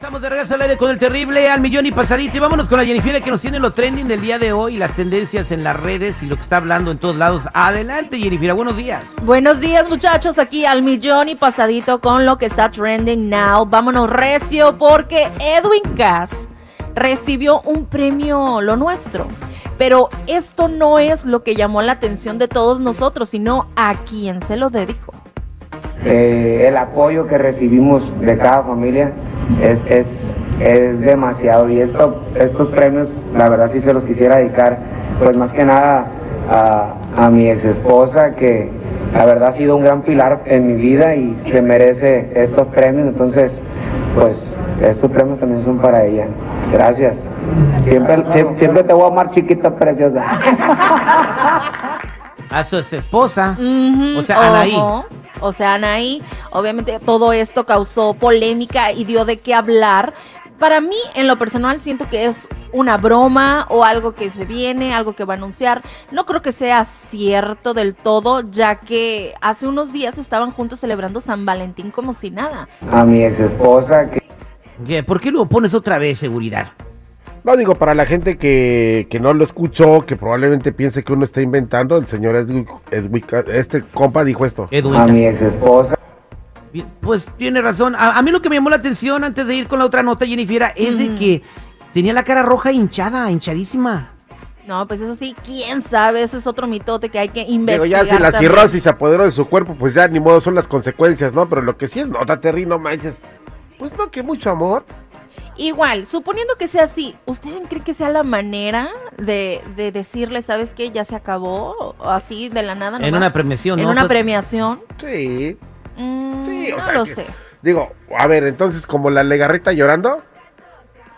Estamos de regreso al aire con el terrible al millón y pasadito. Y vámonos con la Jennifer que nos tiene lo trending del día de hoy, las tendencias en las redes y lo que está hablando en todos lados. Adelante, Jennifer, buenos días. Buenos días, muchachos, aquí al millón y pasadito con lo que está trending now. Vámonos recio porque Edwin Cass recibió un premio lo nuestro. Pero esto no es lo que llamó la atención de todos nosotros, sino a quién se lo dedicó. Eh, el apoyo que recibimos de cada familia es, es, es demasiado. Y esto, estos premios la verdad sí se los quisiera dedicar pues más que nada a, a mi ex esposa que la verdad ha sido un gran pilar en mi vida y se merece estos premios. Entonces pues estos premios también son para ella. Gracias. Siempre, siempre, siempre te voy a amar chiquita preciosa. A su ex esposa. O sea, Anaí. ojo. O sea, Anaí, obviamente todo esto causó polémica y dio de qué hablar. Para mí, en lo personal, siento que es una broma o algo que se viene, algo que va a anunciar. No creo que sea cierto del todo, ya que hace unos días estaban juntos celebrando San Valentín como si nada. a mi ex esposa que ¿Qué? ¿Por qué lo pones otra vez, seguridad? No digo para la gente que, que no lo escuchó, que probablemente piense que uno está inventando, el señor Edwin, Edwin- este compa dijo esto. Edwin. a mi ex esposa Pues tiene razón. A, a mí lo que me llamó la atención antes de ir con la otra nota, Jennifer, es de que tenía la cara roja hinchada, hinchadísima. No, pues eso sí, quién sabe, eso es otro mitote que hay que investigar. ya si la también. cirrosis se apoderó de su cuerpo, pues ya ni modo son las consecuencias, ¿no? Pero lo que sí es nota, Terry, no manches. Pues no, que mucho amor. Igual, suponiendo que sea así, ¿ustedes creen que sea la manera de, de decirle, sabes qué, ya se acabó? O así de la nada. En una premiación, En ¿no? una Pues- premiación. Sí. Mm, Sí, o no sea lo que- sé. Digo, a ver, entonces, como la legarrita llorando.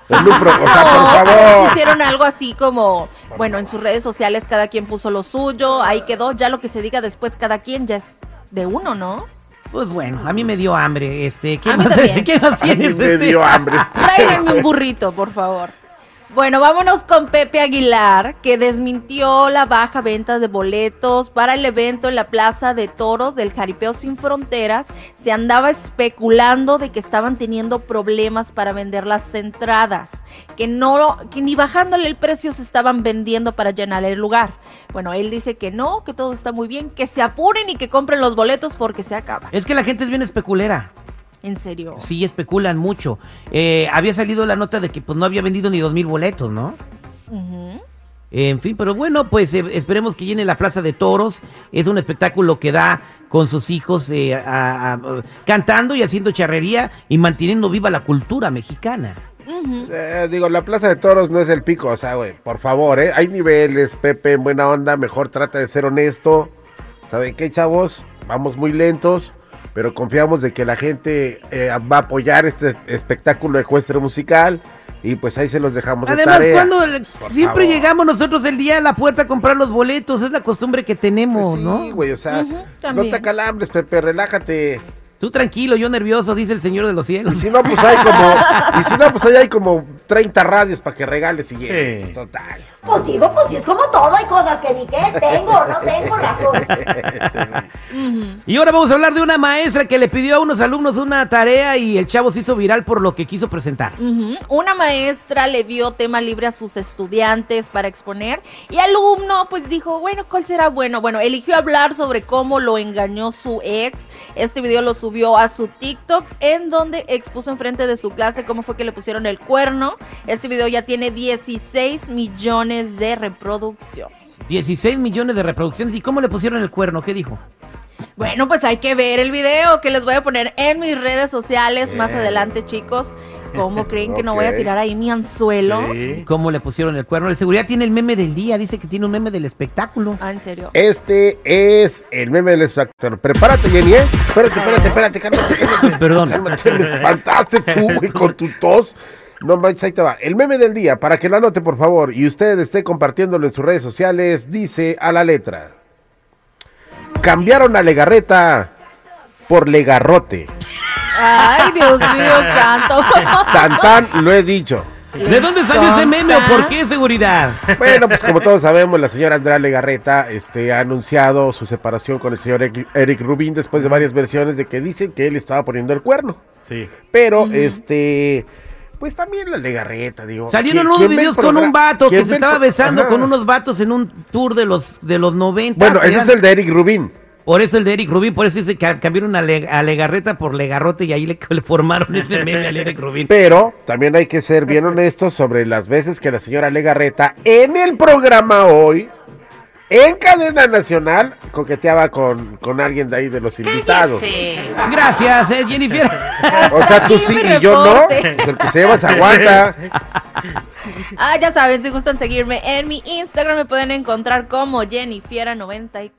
En pro- o sea, por favor. hicieron algo así como, bueno, en sus redes sociales cada quien puso lo suyo, ahí quedó, ya lo que se diga después cada quien ya es de uno, ¿no? Pues bueno, a mí me dio hambre. Este, ¿qué A mí más, también. ¿qué más A mí tienes? me este? dio hambre. Tráiganme un burrito, por favor. Bueno, vámonos con Pepe Aguilar, que desmintió la baja venta de boletos para el evento en la Plaza de Toros del Jaripeo Sin Fronteras. Se andaba especulando de que estaban teniendo problemas para vender las entradas, que no, que ni bajándole el precio se estaban vendiendo para llenar el lugar. Bueno, él dice que no, que todo está muy bien, que se apuren y que compren los boletos porque se acaba. Es que la gente es bien especulera. En serio. Sí, especulan mucho. Eh, había salido la nota de que pues no había vendido ni dos mil boletos, ¿no? En fin, pero bueno, pues eh, esperemos que llene la Plaza de Toros. Es un espectáculo que da con sus hijos eh, a- a- cantando y haciendo charrería y manteniendo viva la cultura mexicana. Eh, digo, la Plaza de Toros no es el pico, o sea, güey, por favor, ¿eh? Hay niveles, Pepe, en buena onda, mejor trata de ser honesto. ¿Saben qué, chavos? Vamos muy lentos, pero confiamos de que la gente eh, va a apoyar este espectáculo ecuestre musical y pues ahí se los dejamos de Además, tarea. cuando Por siempre favor. llegamos nosotros el día a la puerta a comprar los boletos, es la costumbre que tenemos, Pues sí, ¿no? güey, o sea, no te acalambres, Pepe, relájate. Tú tranquilo, yo nervioso, dice el Señor de los Y Cielos. si no, pues hay como, y si no, pues ahí hay como 30 radios para que regales y llegues. Sí. Total. Pues digo, pues si es como todo, hay cosas que ni que tengo o no tengo razón. Y ahora vamos a hablar de una maestra que le pidió a unos alumnos una tarea y el chavo se hizo viral por lo que quiso presentar. Una maestra le dio tema libre a sus estudiantes para exponer y el alumno pues dijo, bueno, ¿cuál será bueno? Bueno, eligió hablar sobre cómo lo engañó su ex. Este video lo subió a su TikTok en donde expuso enfrente de su clase cómo fue que le pusieron el cuerno. Este video ya tiene 16 millones de reproducciones. 16 millones de reproducciones. ¿Y cómo le pusieron el cuerno? ¿Qué dijo? Bueno, pues hay que ver el video que les voy a poner en mis redes sociales más adelante, chicos. ¿Cómo creen que no voy a tirar ahí mi anzuelo? ¿Cómo le pusieron el cuerno? El seguridad tiene el meme del día, dice que tiene un meme del espectáculo. Ah, en serio. Este es el meme del espectador. Prepárate, Jenny, ¿eh? Espérate, espérate, espérate, cálmate. Perdón. Me espantaste tú, güey, con tu tos. No manches, ahí te va. El meme del día, para que lo anote, por favor, y usted esté compartiéndolo en sus redes sociales, dice a la letra. cambiaron a Legarreta por Legarrote. Ay, Dios mío, santo. Tan tan, lo he dicho. ¿De dónde salió ese meme o por qué seguridad? Bueno, pues como todos sabemos, la señora Andrea Legarreta este, ha anunciado su separación con el señor Eric- Eric Rubin después de varias versiones de que dicen que él estaba poniendo el cuerno. Sí. Pero, este, pues también la Legarreta, digo. Salieron ¿quién- unos videos con un vato que se estaba besando Ajá. con unos vatos en un tour de los de los 90. Bueno, ese es el de Eric Rubin. Por eso el de Eric Rubin, por eso dice que cambiaron a, Le- a Legarreta por Legarrote y ahí le, le formaron ese meme al Eric Rubin. Pero también hay que ser bien honestos sobre las veces que la señora Legarreta en el programa hoy, en cadena nacional, coqueteaba con, con alguien de ahí de los invitados. Gracias, eh, Jennifer. O sea, tú sí y yo no. Pues el que se lleva se aguanta. Ah, ya saben, si gustan seguirme en mi Instagram me pueden encontrar como Jennifiera94.